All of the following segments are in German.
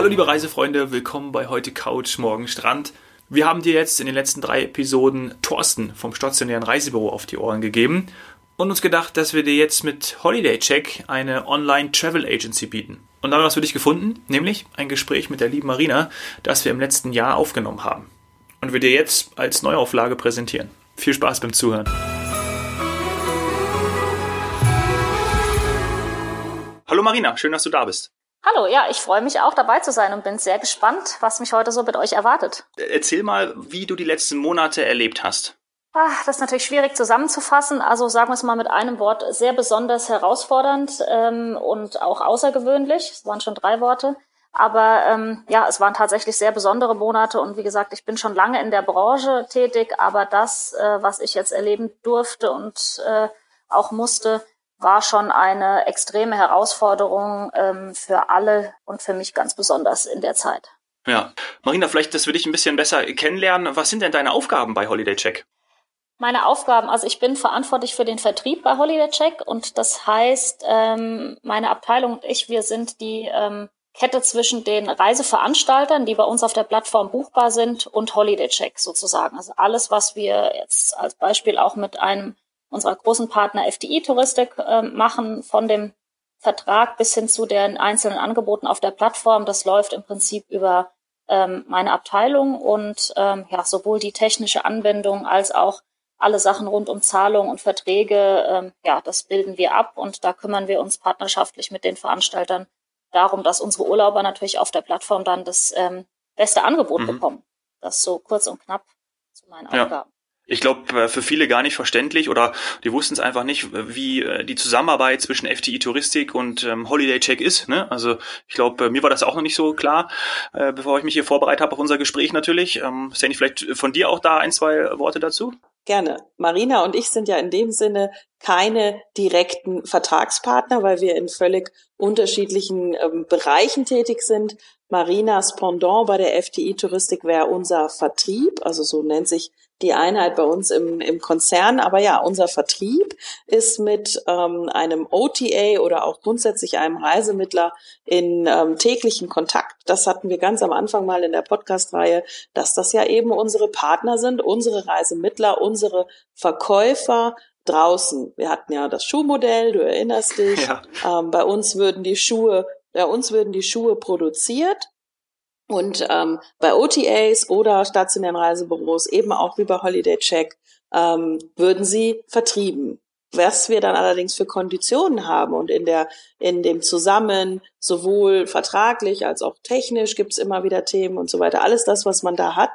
Hallo liebe Reisefreunde, willkommen bei heute Couch, morgen Strand. Wir haben dir jetzt in den letzten drei Episoden Thorsten vom stationären Reisebüro auf die Ohren gegeben und uns gedacht, dass wir dir jetzt mit Holiday Check eine Online Travel Agency bieten. Und dann haben wir was für dich gefunden, nämlich ein Gespräch mit der lieben Marina, das wir im letzten Jahr aufgenommen haben. Und wir dir jetzt als Neuauflage präsentieren. Viel Spaß beim Zuhören. Hallo Marina, schön, dass du da bist. Hallo, ja, ich freue mich auch dabei zu sein und bin sehr gespannt, was mich heute so mit euch erwartet. Erzähl mal, wie du die letzten Monate erlebt hast. Ach, das ist natürlich schwierig zusammenzufassen. Also sagen wir es mal mit einem Wort, sehr besonders herausfordernd ähm, und auch außergewöhnlich. Es waren schon drei Worte. Aber ähm, ja, es waren tatsächlich sehr besondere Monate und wie gesagt, ich bin schon lange in der Branche tätig, aber das, äh, was ich jetzt erleben durfte und äh, auch musste, war schon eine extreme Herausforderung ähm, für alle und für mich ganz besonders in der Zeit. Ja, Marina, vielleicht, dass wir dich ein bisschen besser kennenlernen. Was sind denn deine Aufgaben bei Holiday Check? Meine Aufgaben, also ich bin verantwortlich für den Vertrieb bei Holiday Check und das heißt, ähm, meine Abteilung und ich, wir sind die ähm, Kette zwischen den Reiseveranstaltern, die bei uns auf der Plattform buchbar sind, und Holiday Check sozusagen. Also alles, was wir jetzt als Beispiel auch mit einem unserer großen Partner FDI Touristik äh, machen, von dem Vertrag bis hin zu den einzelnen Angeboten auf der Plattform. Das läuft im Prinzip über ähm, meine Abteilung und ähm, ja, sowohl die technische Anwendung als auch alle Sachen rund um Zahlung und Verträge, ähm, ja, das bilden wir ab und da kümmern wir uns partnerschaftlich mit den Veranstaltern darum, dass unsere Urlauber natürlich auf der Plattform dann das ähm, beste Angebot mhm. bekommen. Das so kurz und knapp zu meinen ja. Aufgaben ich glaube, äh, für viele gar nicht verständlich oder die wussten es einfach nicht, wie äh, die Zusammenarbeit zwischen FTI Touristik und ähm, Holiday Check ist. Ne? Also ich glaube, mir war das auch noch nicht so klar, äh, bevor ich mich hier vorbereitet habe auf unser Gespräch natürlich. Ähm, Sandy, vielleicht von dir auch da ein, zwei Worte dazu? Gerne. Marina und ich sind ja in dem Sinne keine direkten Vertragspartner, weil wir in völlig unterschiedlichen ähm, Bereichen tätig sind. Marinas Pendant bei der FTI Touristik wäre unser Vertrieb, also so nennt sich die Einheit bei uns im, im Konzern. Aber ja, unser Vertrieb ist mit ähm, einem OTA oder auch grundsätzlich einem Reisemittler in ähm, täglichen Kontakt. Das hatten wir ganz am Anfang mal in der Podcast-Reihe, dass das ja eben unsere Partner sind, unsere Reisemittler, unsere Verkäufer, draußen. Wir hatten ja das Schuhmodell, du erinnerst dich. Ja. Ähm, bei uns würden die Schuhe, bei uns würden die Schuhe produziert und ähm, bei OTAs oder stationären Reisebüros, eben auch wie bei Holiday Check, ähm, würden sie vertrieben. Was wir dann allerdings für Konditionen haben und in der in dem Zusammen sowohl vertraglich als auch technisch gibt's immer wieder Themen und so weiter. Alles das, was man da hat,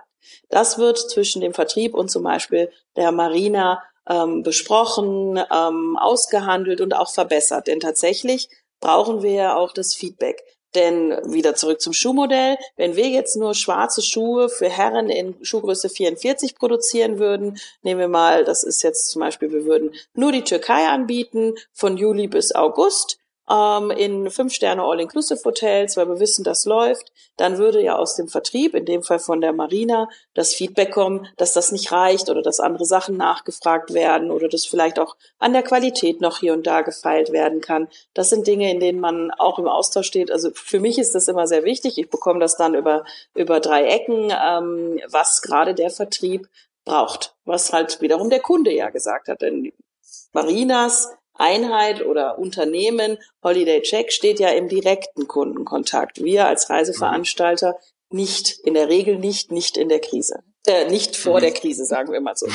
das wird zwischen dem Vertrieb und zum Beispiel der Marina ähm, besprochen, ähm, ausgehandelt und auch verbessert. Denn tatsächlich brauchen wir ja auch das Feedback. Denn wieder zurück zum Schuhmodell. Wenn wir jetzt nur schwarze Schuhe für Herren in Schuhgröße 44 produzieren würden, nehmen wir mal, das ist jetzt zum Beispiel, wir würden nur die Türkei anbieten von Juli bis August ähm, in fünf Sterne All-Inclusive-Hotels, weil wir wissen, das läuft, dann würde ja aus dem Vertrieb, in dem Fall von der Marina, das Feedback kommen, dass das nicht reicht oder dass andere Sachen nachgefragt werden oder dass vielleicht auch an der Qualität noch hier und da gefeilt werden kann. Das sind Dinge, in denen man auch im Austausch steht. Also für mich ist das immer sehr wichtig. Ich bekomme das dann über, über drei Ecken, ähm, was gerade der Vertrieb braucht, was halt wiederum der Kunde ja gesagt hat. Denn Marinas Einheit oder Unternehmen, Holiday Check, steht ja im direkten Kundenkontakt. Wir als Reiseveranstalter nicht, in der Regel nicht, nicht in der Krise. Äh, nicht vor der Krise, sagen wir mal so.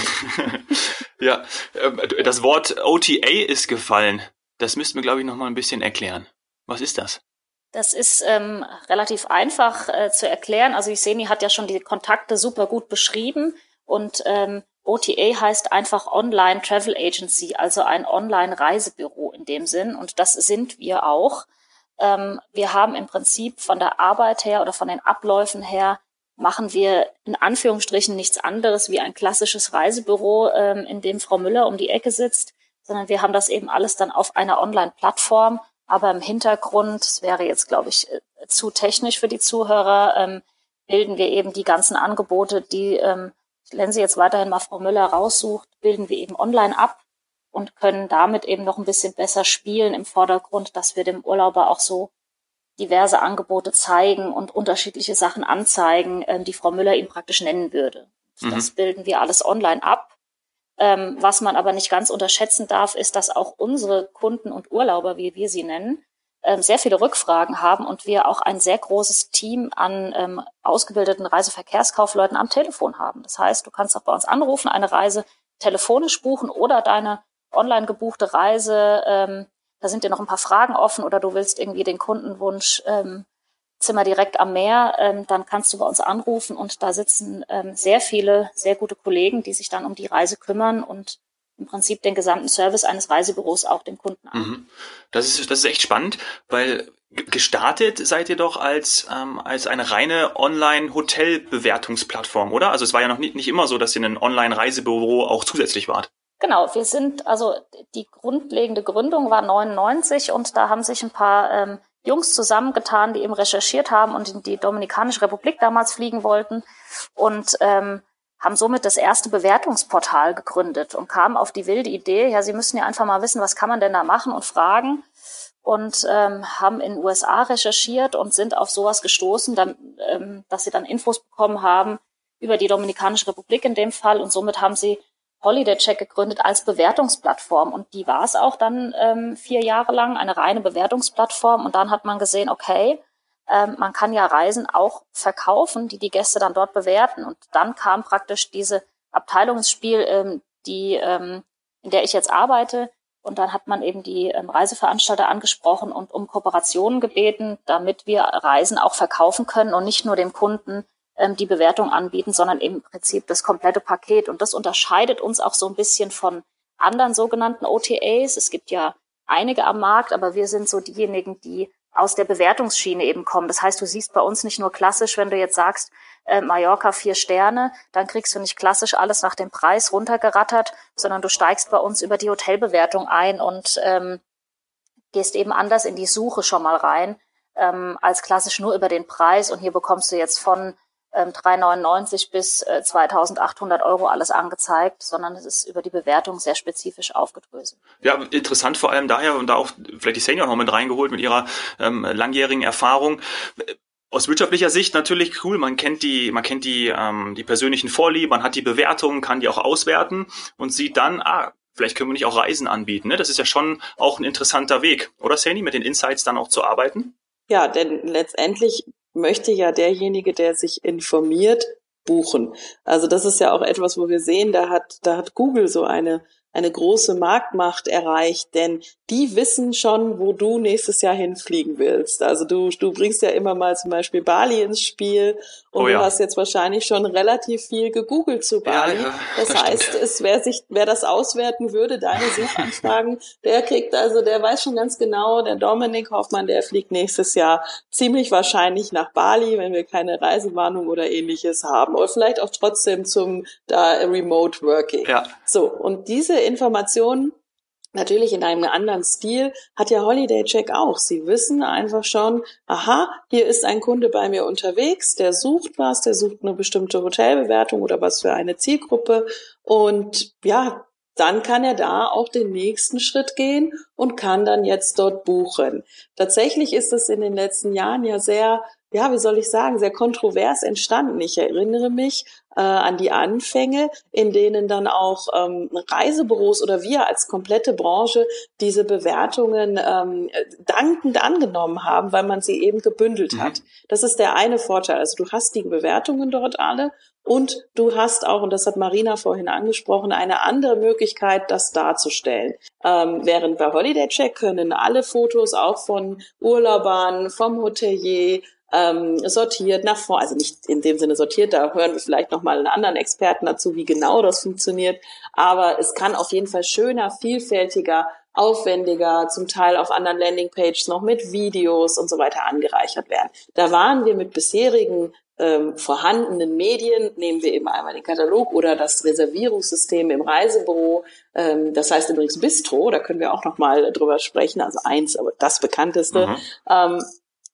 ja, äh, das Wort OTA ist gefallen. Das müssten wir, glaube ich, noch mal ein bisschen erklären. Was ist das? Das ist ähm, relativ einfach äh, zu erklären. Also ich Seni hat ja schon die Kontakte super gut beschrieben und ähm, OTA heißt einfach Online Travel Agency, also ein Online-Reisebüro in dem Sinn. Und das sind wir auch. Ähm, wir haben im Prinzip von der Arbeit her oder von den Abläufen her machen wir in Anführungsstrichen nichts anderes wie ein klassisches Reisebüro, ähm, in dem Frau Müller um die Ecke sitzt, sondern wir haben das eben alles dann auf einer Online-Plattform. Aber im Hintergrund, das wäre jetzt, glaube ich, äh, zu technisch für die Zuhörer, ähm, bilden wir eben die ganzen Angebote, die ähm, wenn sie jetzt weiterhin mal Frau Müller raussucht, bilden wir eben online ab und können damit eben noch ein bisschen besser spielen im Vordergrund, dass wir dem Urlauber auch so diverse Angebote zeigen und unterschiedliche Sachen anzeigen, ähm, die Frau Müller Ihnen praktisch nennen würde. Mhm. Das bilden wir alles online ab. Ähm, was man aber nicht ganz unterschätzen darf, ist, dass auch unsere Kunden und Urlauber, wie wir sie nennen, sehr viele Rückfragen haben und wir auch ein sehr großes Team an ähm, ausgebildeten Reiseverkehrskaufleuten am Telefon haben. Das heißt, du kannst auch bei uns anrufen, eine Reise telefonisch buchen oder deine online gebuchte Reise, ähm, da sind dir noch ein paar Fragen offen oder du willst irgendwie den Kundenwunsch ähm, Zimmer direkt am Meer, ähm, dann kannst du bei uns anrufen und da sitzen ähm, sehr viele sehr gute Kollegen, die sich dann um die Reise kümmern und im Prinzip den gesamten Service eines Reisebüros auch dem Kunden an. Mhm. Das ist, das ist echt spannend, weil gestartet seid ihr doch als, ähm, als eine reine Online-Hotel-Bewertungsplattform, oder? Also es war ja noch nicht, nicht immer so, dass ihr ein Online-Reisebüro auch zusätzlich wart. Genau, wir sind, also die grundlegende Gründung war 99 und da haben sich ein paar ähm, Jungs zusammengetan, die eben recherchiert haben und in die Dominikanische Republik damals fliegen wollten und ähm, haben somit das erste Bewertungsportal gegründet und kamen auf die wilde Idee, ja, sie müssen ja einfach mal wissen, was kann man denn da machen und fragen und ähm, haben in USA recherchiert und sind auf sowas gestoßen, dann, ähm, dass sie dann Infos bekommen haben über die Dominikanische Republik in dem Fall und somit haben sie Holiday Check gegründet als Bewertungsplattform und die war es auch dann ähm, vier Jahre lang, eine reine Bewertungsplattform und dann hat man gesehen, okay, ähm, man kann ja Reisen auch verkaufen, die die Gäste dann dort bewerten und dann kam praktisch diese Abteilung ins Spiel, ähm, die ähm, in der ich jetzt arbeite und dann hat man eben die ähm, Reiseveranstalter angesprochen und um Kooperationen gebeten, damit wir Reisen auch verkaufen können und nicht nur dem Kunden ähm, die Bewertung anbieten, sondern im Prinzip das komplette Paket. Und das unterscheidet uns auch so ein bisschen von anderen sogenannten OTAs. Es gibt ja einige am Markt, aber wir sind so diejenigen, die aus der Bewertungsschiene eben kommen. Das heißt, du siehst bei uns nicht nur klassisch, wenn du jetzt sagst, äh, Mallorca vier Sterne, dann kriegst du nicht klassisch alles nach dem Preis runtergerattert, sondern du steigst bei uns über die Hotelbewertung ein und ähm, gehst eben anders in die Suche schon mal rein, ähm, als klassisch nur über den Preis. Und hier bekommst du jetzt von 3,99 ähm, bis 2.800 äh, Euro alles angezeigt, sondern es ist über die Bewertung sehr spezifisch aufgedröselt. Ja, interessant vor allem daher und da auch vielleicht die Senior noch mit reingeholt mit ihrer ähm, langjährigen Erfahrung. Aus wirtschaftlicher Sicht natürlich cool. Man kennt die, man kennt die, ähm, die persönlichen Vorlieben, man hat die Bewertungen, kann die auch auswerten und sieht dann, ah, vielleicht können wir nicht auch Reisen anbieten. Ne? Das ist ja schon auch ein interessanter Weg, oder Sani, mit den Insights dann auch zu arbeiten? Ja, denn letztendlich möchte ja derjenige, der sich informiert, buchen. Also das ist ja auch etwas, wo wir sehen, da hat, da hat Google so eine eine große Marktmacht erreicht, denn die wissen schon, wo du nächstes Jahr hinfliegen willst. Also du, du bringst ja immer mal zum Beispiel Bali ins Spiel und oh ja. du hast jetzt wahrscheinlich schon relativ viel gegoogelt zu Bali. Ja, ja, das, das heißt, es, wer sich, wer das auswerten würde, deine Suchanfragen, der kriegt also, der weiß schon ganz genau, der Dominik Hoffmann, der fliegt nächstes Jahr ziemlich wahrscheinlich nach Bali, wenn wir keine Reisewarnung oder ähnliches haben. Oder vielleicht auch trotzdem zum da Remote Working. Ja. So, und diese Informationen Natürlich in einem anderen Stil hat ja Holiday Check auch. Sie wissen einfach schon, aha, hier ist ein Kunde bei mir unterwegs, der sucht was, der sucht eine bestimmte Hotelbewertung oder was für eine Zielgruppe. Und ja, dann kann er da auch den nächsten Schritt gehen und kann dann jetzt dort buchen. Tatsächlich ist es in den letzten Jahren ja sehr ja, wie soll ich sagen, sehr kontrovers entstanden. Ich erinnere mich äh, an die Anfänge, in denen dann auch ähm, Reisebüros oder wir als komplette Branche diese Bewertungen ähm, dankend angenommen haben, weil man sie eben gebündelt mhm. hat. Das ist der eine Vorteil. Also du hast die Bewertungen dort alle und du hast auch, und das hat Marina vorhin angesprochen, eine andere Möglichkeit, das darzustellen. Ähm, während bei Holiday Check können alle Fotos auch von Urlaubern, vom Hotelier, ähm, sortiert nach vor, also nicht in dem Sinne sortiert, da hören wir vielleicht nochmal einen anderen Experten dazu, wie genau das funktioniert, aber es kann auf jeden Fall schöner, vielfältiger, aufwendiger, zum Teil auf anderen Landingpages noch mit Videos und so weiter angereichert werden. Da waren wir mit bisherigen ähm, vorhandenen Medien, nehmen wir eben einmal den Katalog oder das Reservierungssystem im Reisebüro, ähm, das heißt übrigens Bistro, da können wir auch noch mal drüber sprechen, also eins, aber das bekannteste. Mhm. Ähm,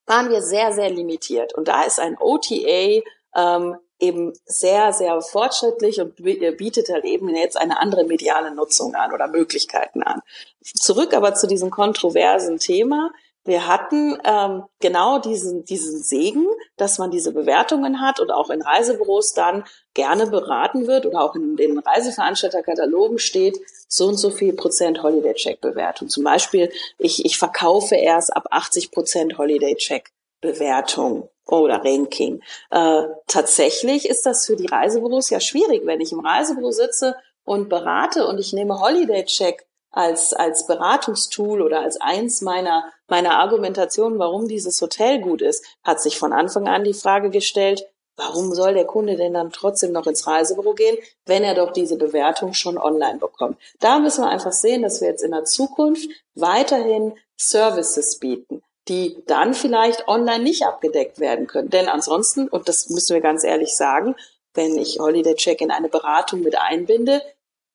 waren wir sehr, sehr limitiert. Und da ist ein OTA ähm, eben sehr, sehr fortschrittlich und bietet halt eben jetzt eine andere mediale Nutzung an oder Möglichkeiten an. Zurück aber zu diesem kontroversen Thema. Wir hatten ähm, genau diesen, diesen Segen, dass man diese Bewertungen hat und auch in Reisebüros dann gerne beraten wird oder auch in den Reiseveranstalterkatalogen steht, so und so viel Prozent Holiday Check Bewertung. Zum Beispiel, ich, ich verkaufe erst ab 80 Prozent Holiday Check Bewertung oder Ranking. Äh, tatsächlich ist das für die Reisebüros ja schwierig, wenn ich im Reisebüro sitze und berate und ich nehme Holiday Check als, als Beratungstool oder als eins meiner, meiner Argumentationen, warum dieses Hotel gut ist, hat sich von Anfang an die Frage gestellt, warum soll der Kunde denn dann trotzdem noch ins Reisebüro gehen, wenn er doch diese Bewertung schon online bekommt? Da müssen wir einfach sehen, dass wir jetzt in der Zukunft weiterhin Services bieten die dann vielleicht online nicht abgedeckt werden können. Denn ansonsten, und das müssen wir ganz ehrlich sagen, wenn ich Holiday Check in eine Beratung mit einbinde,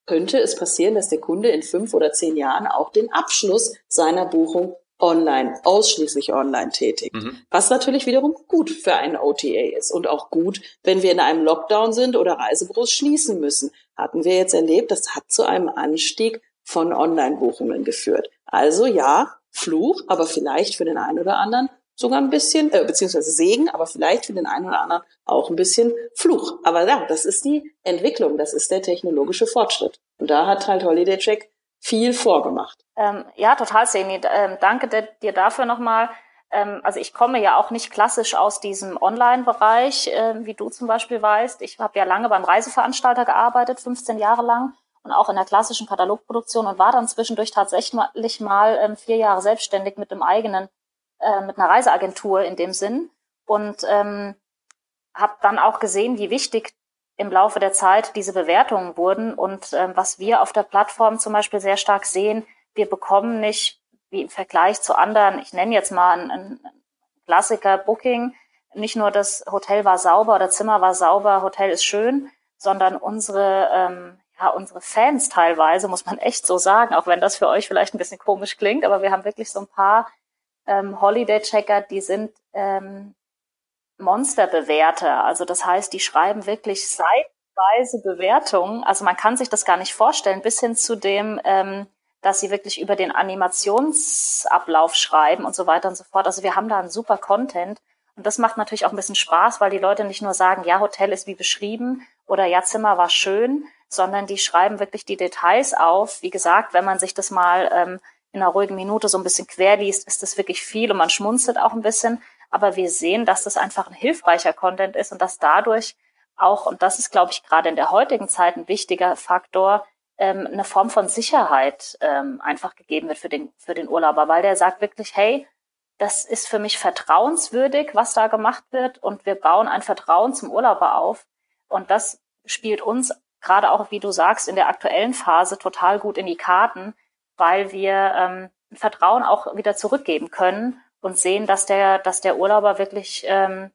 könnte es passieren, dass der Kunde in fünf oder zehn Jahren auch den Abschluss seiner Buchung online, ausschließlich online tätigt. Mhm. Was natürlich wiederum gut für einen OTA ist und auch gut, wenn wir in einem Lockdown sind oder Reisebüros schließen müssen. Hatten wir jetzt erlebt, das hat zu einem Anstieg von Online-Buchungen geführt. Also ja, Fluch, aber vielleicht für den einen oder anderen sogar ein bisschen, äh, beziehungsweise Segen, aber vielleicht für den einen oder anderen auch ein bisschen Fluch. Aber ja, das ist die Entwicklung, das ist der technologische Fortschritt. Und da hat halt Holiday Check viel vorgemacht. Ähm, ja, total, Seni. Ähm, danke dir dafür nochmal. Ähm, also ich komme ja auch nicht klassisch aus diesem Online-Bereich, äh, wie du zum Beispiel weißt. Ich habe ja lange beim Reiseveranstalter gearbeitet, 15 Jahre lang und auch in der klassischen Katalogproduktion und war dann zwischendurch tatsächlich mal ähm, vier Jahre selbstständig mit einem eigenen, äh, mit einer Reiseagentur in dem Sinn und ähm, habe dann auch gesehen, wie wichtig im Laufe der Zeit diese Bewertungen wurden und ähm, was wir auf der Plattform zum Beispiel sehr stark sehen, wir bekommen nicht wie im Vergleich zu anderen, ich nenne jetzt mal einen, einen Klassiker Booking, nicht nur das Hotel war sauber oder Zimmer war sauber, Hotel ist schön, sondern unsere ähm, ja, unsere Fans teilweise, muss man echt so sagen, auch wenn das für euch vielleicht ein bisschen komisch klingt, aber wir haben wirklich so ein paar ähm, Holiday-Checker, die sind ähm, Monsterbewerter. Also das heißt, die schreiben wirklich seitweise Bewertungen. Also man kann sich das gar nicht vorstellen, bis hin zu dem, ähm, dass sie wirklich über den Animationsablauf schreiben und so weiter und so fort. Also wir haben da einen super Content. Und das macht natürlich auch ein bisschen Spaß, weil die Leute nicht nur sagen, ja, Hotel ist wie beschrieben oder ja, Zimmer war schön, sondern die schreiben wirklich die Details auf. Wie gesagt, wenn man sich das mal ähm, in einer ruhigen Minute so ein bisschen querliest, ist das wirklich viel und man schmunzelt auch ein bisschen. Aber wir sehen, dass das einfach ein hilfreicher Content ist und dass dadurch auch, und das ist, glaube ich, gerade in der heutigen Zeit ein wichtiger Faktor, ähm, eine Form von Sicherheit ähm, einfach gegeben wird für den, für den Urlauber, weil der sagt wirklich, hey, das ist für mich vertrauenswürdig, was da gemacht wird und wir bauen ein Vertrauen zum Urlauber auf. Und das spielt uns gerade auch, wie du sagst, in der aktuellen Phase total gut in die Karten, weil wir ähm, Vertrauen auch wieder zurückgeben können und sehen, dass der, dass der Urlauber wirklich ähm,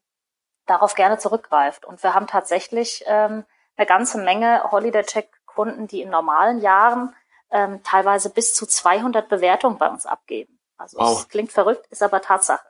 darauf gerne zurückgreift. Und wir haben tatsächlich ähm, eine ganze Menge Holiday-Check-Kunden, die in normalen Jahren ähm, teilweise bis zu 200 Bewertungen bei uns abgeben. Also wow. es klingt verrückt, ist aber Tatsache.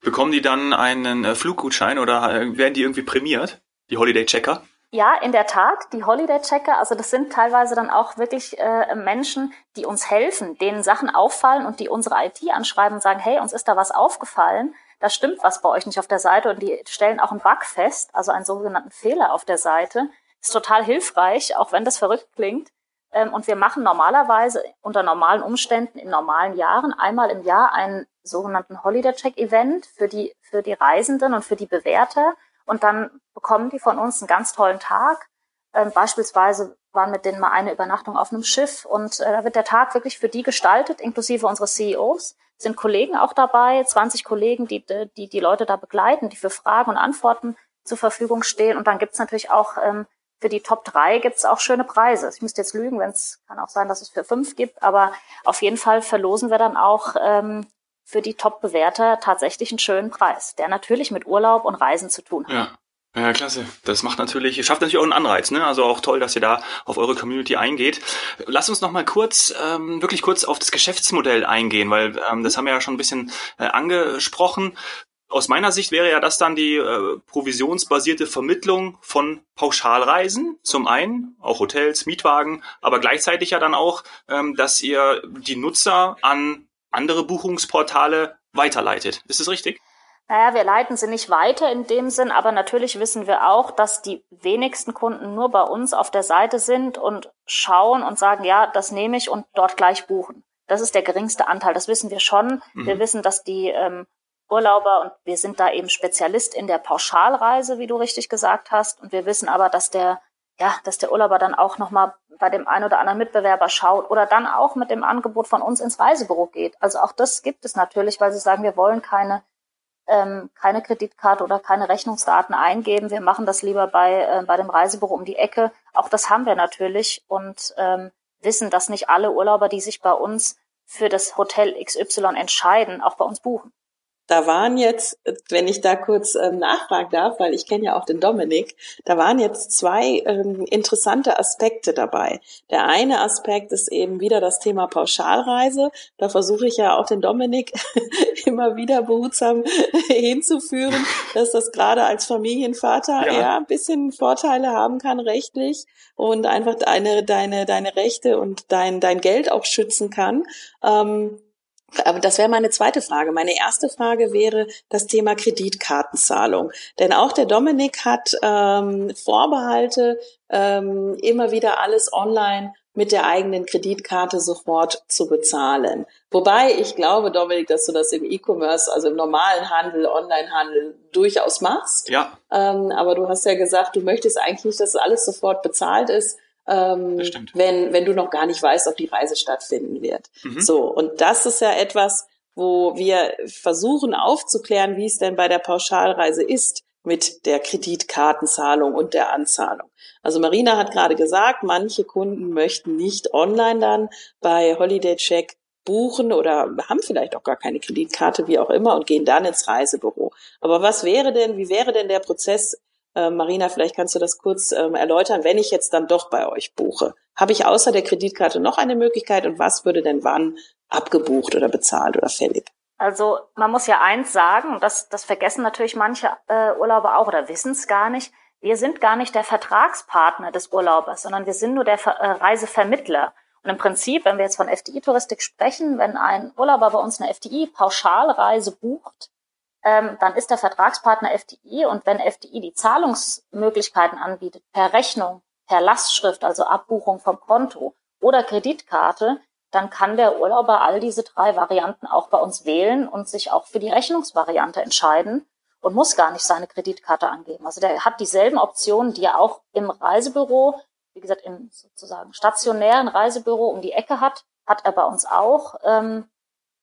Bekommen die dann einen äh, Fluggutschein oder äh, werden die irgendwie prämiert, die Holiday-Checker? Ja, in der Tat, die Holiday-Checker, also das sind teilweise dann auch wirklich äh, Menschen, die uns helfen, denen Sachen auffallen und die unsere IT anschreiben und sagen, hey, uns ist da was aufgefallen, da stimmt was bei euch nicht auf der Seite und die stellen auch einen Bug fest, also einen sogenannten Fehler auf der Seite. Ist total hilfreich, auch wenn das verrückt klingt. Ähm, und wir machen normalerweise unter normalen Umständen in normalen Jahren einmal im Jahr einen sogenannten Holiday-Check-Event für die, für die Reisenden und für die Bewerter und dann bekommen die von uns einen ganz tollen Tag. Ähm, beispielsweise waren mit denen mal eine Übernachtung auf einem Schiff und äh, da wird der Tag wirklich für die gestaltet, inklusive unsere CEOs. Sind Kollegen auch dabei, 20 Kollegen, die, die die Leute da begleiten, die für Fragen und Antworten zur Verfügung stehen. Und dann gibt's natürlich auch ähm, für die Top 3 gibt's auch schöne Preise. Ich müsste jetzt lügen, wenn es kann auch sein, dass es für fünf gibt, aber auf jeden Fall verlosen wir dann auch ähm, für die Top-Bewerter tatsächlich einen schönen Preis, der natürlich mit Urlaub und Reisen zu tun hat. Ja. Ja, klasse. Das macht natürlich, schafft natürlich auch einen Anreiz, ne? Also auch toll, dass ihr da auf eure Community eingeht. Lass uns noch mal kurz, ähm, wirklich kurz auf das Geschäftsmodell eingehen, weil ähm, das haben wir ja schon ein bisschen äh, angesprochen. Aus meiner Sicht wäre ja das dann die äh, provisionsbasierte Vermittlung von Pauschalreisen, zum einen, auch Hotels, Mietwagen, aber gleichzeitig ja dann auch, ähm, dass ihr die Nutzer an andere Buchungsportale weiterleitet. Ist das richtig? Naja, wir leiten sie nicht weiter in dem Sinn, aber natürlich wissen wir auch, dass die wenigsten Kunden nur bei uns auf der Seite sind und schauen und sagen, ja, das nehme ich und dort gleich buchen. Das ist der geringste Anteil, das wissen wir schon. Mhm. Wir wissen, dass die ähm, Urlauber und wir sind da eben Spezialist in der Pauschalreise, wie du richtig gesagt hast. Und wir wissen aber, dass der, ja, dass der Urlauber dann auch nochmal bei dem einen oder anderen Mitbewerber schaut oder dann auch mit dem Angebot von uns ins Reisebüro geht. Also auch das gibt es natürlich, weil sie sagen, wir wollen keine ähm, keine Kreditkarte oder keine Rechnungsdaten eingeben. Wir machen das lieber bei, äh, bei dem Reisebüro um die Ecke. Auch das haben wir natürlich und ähm, wissen, dass nicht alle Urlauber, die sich bei uns für das Hotel XY entscheiden, auch bei uns buchen. Da waren jetzt, wenn ich da kurz ähm, nachfragen darf, weil ich kenne ja auch den Dominik, da waren jetzt zwei ähm, interessante Aspekte dabei. Der eine Aspekt ist eben wieder das Thema Pauschalreise. Da versuche ich ja auch den Dominik immer wieder behutsam hinzuführen, dass das gerade als Familienvater ja. eher ein bisschen Vorteile haben kann rechtlich und einfach deine, deine, deine Rechte und dein, dein Geld auch schützen kann. Ähm, aber das wäre meine zweite Frage. Meine erste Frage wäre das Thema Kreditkartenzahlung. Denn auch der Dominik hat ähm, Vorbehalte, ähm, immer wieder alles online mit der eigenen Kreditkarte sofort zu bezahlen. Wobei ich glaube, Dominik, dass du das im E-Commerce, also im normalen Handel, Onlinehandel durchaus machst. Ja. Ähm, aber du hast ja gesagt, du möchtest eigentlich nicht, dass alles sofort bezahlt ist ähm, wenn, wenn du noch gar nicht weißt, ob die Reise stattfinden wird. Mhm. So, und das ist ja etwas, wo wir versuchen aufzuklären, wie es denn bei der Pauschalreise ist mit der Kreditkartenzahlung und der Anzahlung. Also Marina hat gerade gesagt, manche Kunden möchten nicht online dann bei Holiday Check buchen oder haben vielleicht auch gar keine Kreditkarte, wie auch immer, und gehen dann ins Reisebüro. Aber was wäre denn, wie wäre denn der Prozess äh, Marina, vielleicht kannst du das kurz ähm, erläutern, wenn ich jetzt dann doch bei euch buche. Habe ich außer der Kreditkarte noch eine Möglichkeit und was würde denn wann abgebucht oder bezahlt oder fällig? Also man muss ja eins sagen, das, das vergessen natürlich manche äh, Urlauber auch oder wissen es gar nicht. Wir sind gar nicht der Vertragspartner des Urlaubers, sondern wir sind nur der Ver äh, Reisevermittler. Und im Prinzip, wenn wir jetzt von FDI-Touristik sprechen, wenn ein Urlauber bei uns eine FDI-Pauschalreise bucht, ähm, dann ist der Vertragspartner FDI und wenn FDI die Zahlungsmöglichkeiten anbietet, per Rechnung, per Lastschrift, also Abbuchung vom Konto oder Kreditkarte, dann kann der Urlauber all diese drei Varianten auch bei uns wählen und sich auch für die Rechnungsvariante entscheiden und muss gar nicht seine Kreditkarte angeben. Also der hat dieselben Optionen, die er auch im Reisebüro, wie gesagt, im sozusagen stationären Reisebüro um die Ecke hat, hat er bei uns auch. Ähm,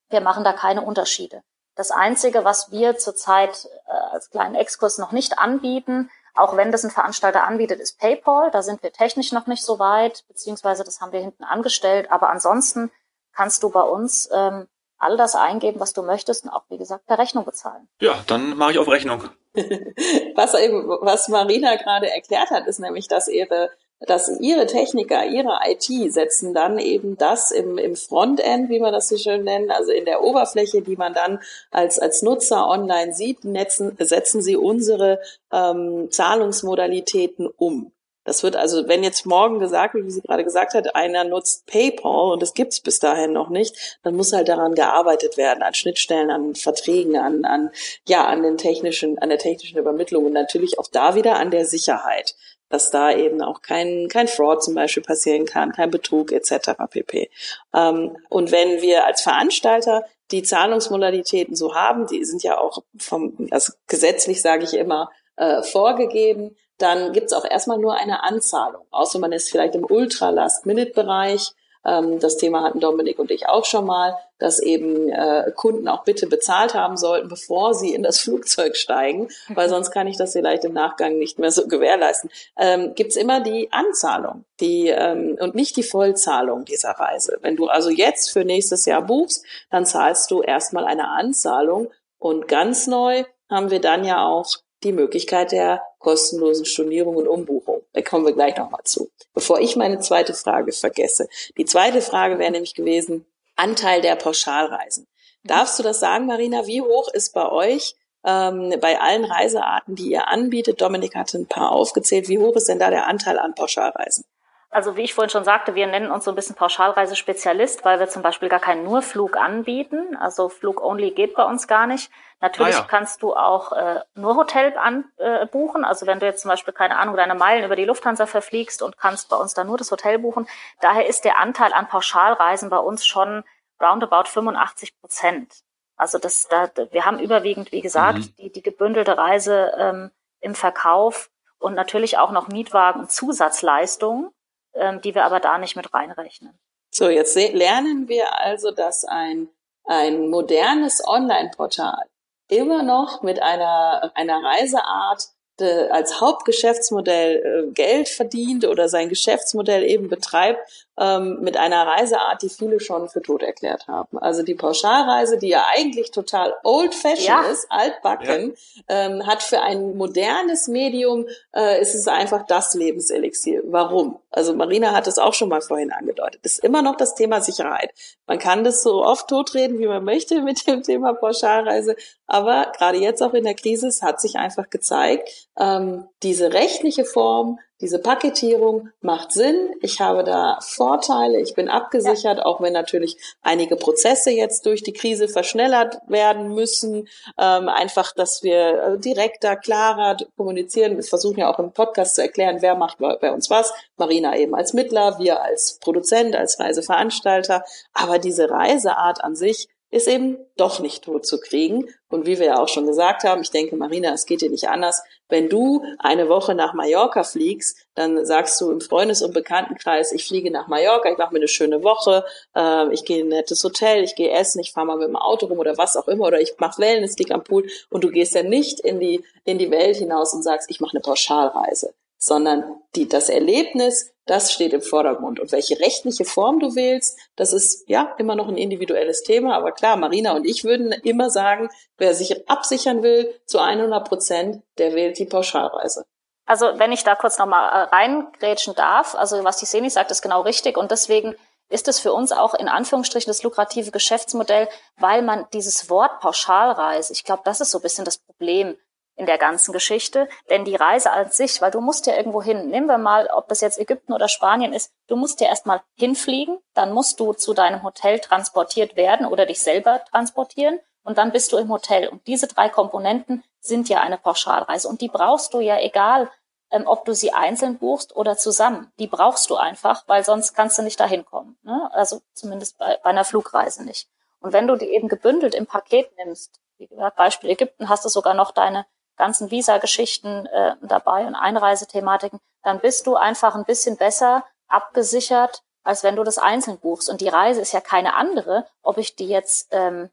wir machen da keine Unterschiede. Das Einzige, was wir zurzeit äh, als kleinen Exkurs noch nicht anbieten, auch wenn das ein Veranstalter anbietet, ist PayPal. Da sind wir technisch noch nicht so weit, beziehungsweise das haben wir hinten angestellt. Aber ansonsten kannst du bei uns ähm, all das eingeben, was du möchtest und auch, wie gesagt, per Rechnung bezahlen. Ja, dann mache ich auf Rechnung. was eben, was Marina gerade erklärt hat, ist nämlich, dass ihre dass ihre Techniker, ihre IT setzen dann eben das im, im Frontend, wie man das so schön nennt, also in der Oberfläche, die man dann als, als Nutzer online sieht, netzen, setzen sie unsere ähm, Zahlungsmodalitäten um. Das wird also, wenn jetzt morgen gesagt wird, wie sie gerade gesagt hat, einer nutzt PayPal und das gibt's bis dahin noch nicht, dann muss halt daran gearbeitet werden, an Schnittstellen, an Verträgen, an, an, ja, an den technischen, an der technischen Übermittlung und natürlich auch da wieder an der Sicherheit dass da eben auch kein, kein Fraud zum Beispiel passieren kann, kein Betrug etc. pp. Ähm, und wenn wir als Veranstalter die Zahlungsmodalitäten so haben, die sind ja auch vom, also gesetzlich sage ich immer, äh, vorgegeben, dann gibt's auch erstmal nur eine Anzahlung. Außer man ist vielleicht im Ultra-Last-Minute-Bereich ähm, das Thema hatten Dominik und ich auch schon mal, dass eben äh, Kunden auch bitte bezahlt haben sollten, bevor sie in das Flugzeug steigen, weil sonst kann ich das vielleicht im Nachgang nicht mehr so gewährleisten. Ähm, Gibt immer die Anzahlung die, ähm, und nicht die Vollzahlung dieser Reise. Wenn du also jetzt für nächstes Jahr buchst, dann zahlst du erstmal eine Anzahlung und ganz neu haben wir dann ja auch die Möglichkeit der kostenlosen Stornierung und Umbuchung. Da kommen wir gleich nochmal zu. Bevor ich meine zweite Frage vergesse. Die zweite Frage wäre nämlich gewesen, Anteil der Pauschalreisen. Darfst du das sagen, Marina? Wie hoch ist bei euch ähm, bei allen Reisearten, die ihr anbietet? Dominik hatte ein paar aufgezählt. Wie hoch ist denn da der Anteil an Pauschalreisen? Also wie ich vorhin schon sagte, wir nennen uns so ein bisschen Pauschalreisespezialist, weil wir zum Beispiel gar keinen Nurflug anbieten. Also Flug-only geht bei uns gar nicht. Natürlich ah ja. kannst du auch äh, nur Hotel anbuchen. Äh, also wenn du jetzt zum Beispiel, keine Ahnung, deine Meilen über die Lufthansa verfliegst und kannst bei uns dann nur das Hotel buchen. Daher ist der Anteil an Pauschalreisen bei uns schon roundabout 85 Prozent. Also das, da, wir haben überwiegend, wie gesagt, mhm. die, die gebündelte Reise ähm, im Verkauf und natürlich auch noch Mietwagen und Zusatzleistungen ähm, die wir aber da nicht mit reinrechnen. So, jetzt lernen wir also, dass ein, ein modernes Online-Portal immer noch mit einer, einer Reiseart als Hauptgeschäftsmodell äh, Geld verdient oder sein Geschäftsmodell eben betreibt ähm, mit einer Reiseart, die viele schon für tot erklärt haben. Also die Pauschalreise, die ja eigentlich total old-fashioned ja. ist, altbacken, ja. ähm, hat für ein modernes Medium, äh, ist es einfach das Lebenselixier. Warum? Also Marina hat es auch schon mal vorhin angedeutet. ist immer noch das Thema Sicherheit. Man kann das so oft totreden, wie man möchte mit dem Thema Pauschalreise, aber gerade jetzt auch in der Krise, es hat sich einfach gezeigt, ähm, diese rechtliche Form, diese Paketierung macht Sinn. Ich habe da Vorteile. Ich bin abgesichert, ja. auch wenn natürlich einige Prozesse jetzt durch die Krise verschnellert werden müssen. Ähm, einfach, dass wir äh, direkter, klarer kommunizieren. Wir versuchen ja auch im Podcast zu erklären, wer macht bei uns was. Marina eben als Mittler, wir als Produzent, als Reiseveranstalter. Aber diese Reiseart an sich ist eben doch nicht tot zu kriegen. Und wie wir ja auch schon gesagt haben, ich denke, Marina, es geht dir nicht anders. Wenn du eine Woche nach Mallorca fliegst, dann sagst du im Freundes- und Bekanntenkreis, ich fliege nach Mallorca, ich mache mir eine schöne Woche, äh, ich gehe in ein nettes Hotel, ich gehe essen, ich fahre mal mit dem Auto rum oder was auch immer, oder ich mache Wellness, lieg am Pool und du gehst ja nicht in die, in die Welt hinaus und sagst, ich mache eine Pauschalreise sondern die, das Erlebnis, das steht im Vordergrund. Und welche rechtliche Form du wählst, das ist ja immer noch ein individuelles Thema. Aber klar, Marina und ich würden immer sagen, wer sich absichern will zu 100 Prozent, der wählt die Pauschalreise. Also wenn ich da kurz nochmal äh, reingrätschen darf, also was die Seni sagt, ist genau richtig. Und deswegen ist es für uns auch in Anführungsstrichen das lukrative Geschäftsmodell, weil man dieses Wort Pauschalreise, ich glaube, das ist so ein bisschen das Problem in der ganzen Geschichte. Denn die Reise an sich, weil du musst ja irgendwo hin, nehmen wir mal, ob das jetzt Ägypten oder Spanien ist, du musst ja erstmal hinfliegen, dann musst du zu deinem Hotel transportiert werden oder dich selber transportieren und dann bist du im Hotel. Und diese drei Komponenten sind ja eine Pauschalreise und die brauchst du ja egal, ähm, ob du sie einzeln buchst oder zusammen. Die brauchst du einfach, weil sonst kannst du nicht dahin kommen. Ne? Also zumindest bei, bei einer Flugreise nicht. Und wenn du die eben gebündelt im Paket nimmst, wie gesagt, Beispiel Ägypten, hast du sogar noch deine ganzen Visa-Geschichten äh, dabei und Einreisethematiken, dann bist du einfach ein bisschen besser abgesichert, als wenn du das einzeln buchst. Und die Reise ist ja keine andere, ob ich die jetzt ähm,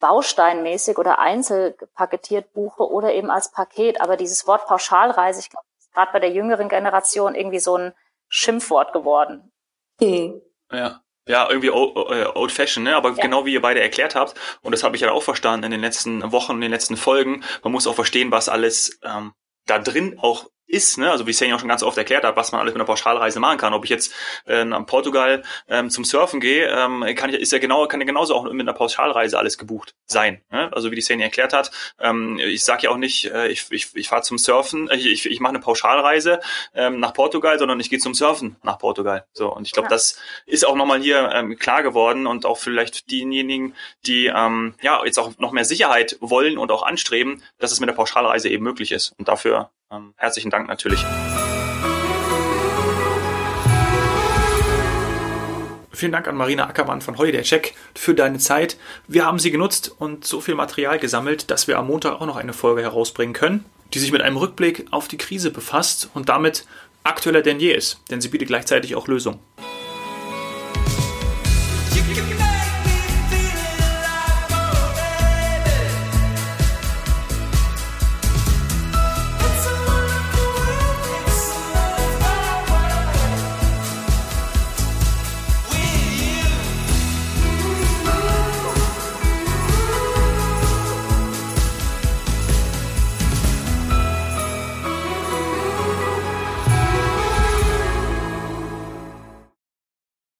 bausteinmäßig oder einzelpaketiert buche oder eben als Paket. Aber dieses Wort Pauschalreise, ich glaube, ist gerade bei der jüngeren Generation irgendwie so ein Schimpfwort geworden. Mhm. Ja ja, irgendwie äh, old fashioned, ne? aber ja. genau wie ihr beide erklärt habt, und das habe ich ja auch verstanden in den letzten Wochen, in den letzten Folgen, man muss auch verstehen, was alles ähm, da drin auch ist, ne? also wie Sani auch schon ganz oft erklärt hat, was man alles mit einer Pauschalreise machen kann. Ob ich jetzt äh, nach Portugal ähm, zum Surfen gehe, ähm, kann ich, ist ja genau, kann ja genauso auch mit einer Pauschalreise alles gebucht sein. Ne? Also wie die Sani erklärt hat, ähm, ich sage ja auch nicht, äh, ich, ich, ich fahre zum Surfen, ich, ich, ich mache eine Pauschalreise ähm, nach Portugal, sondern ich gehe zum Surfen nach Portugal. So und ich glaube, ja. das ist auch nochmal hier ähm, klar geworden und auch vielleicht diejenigen, die ähm, ja jetzt auch noch mehr Sicherheit wollen und auch anstreben, dass es mit der Pauschalreise eben möglich ist. Und dafür ähm, herzlichen Dank natürlich. Vielen Dank an Marina Ackermann von Holiday Check für deine Zeit. Wir haben sie genutzt und so viel Material gesammelt, dass wir am Montag auch noch eine Folge herausbringen können, die sich mit einem Rückblick auf die Krise befasst und damit aktueller denn je ist, denn sie bietet gleichzeitig auch Lösungen.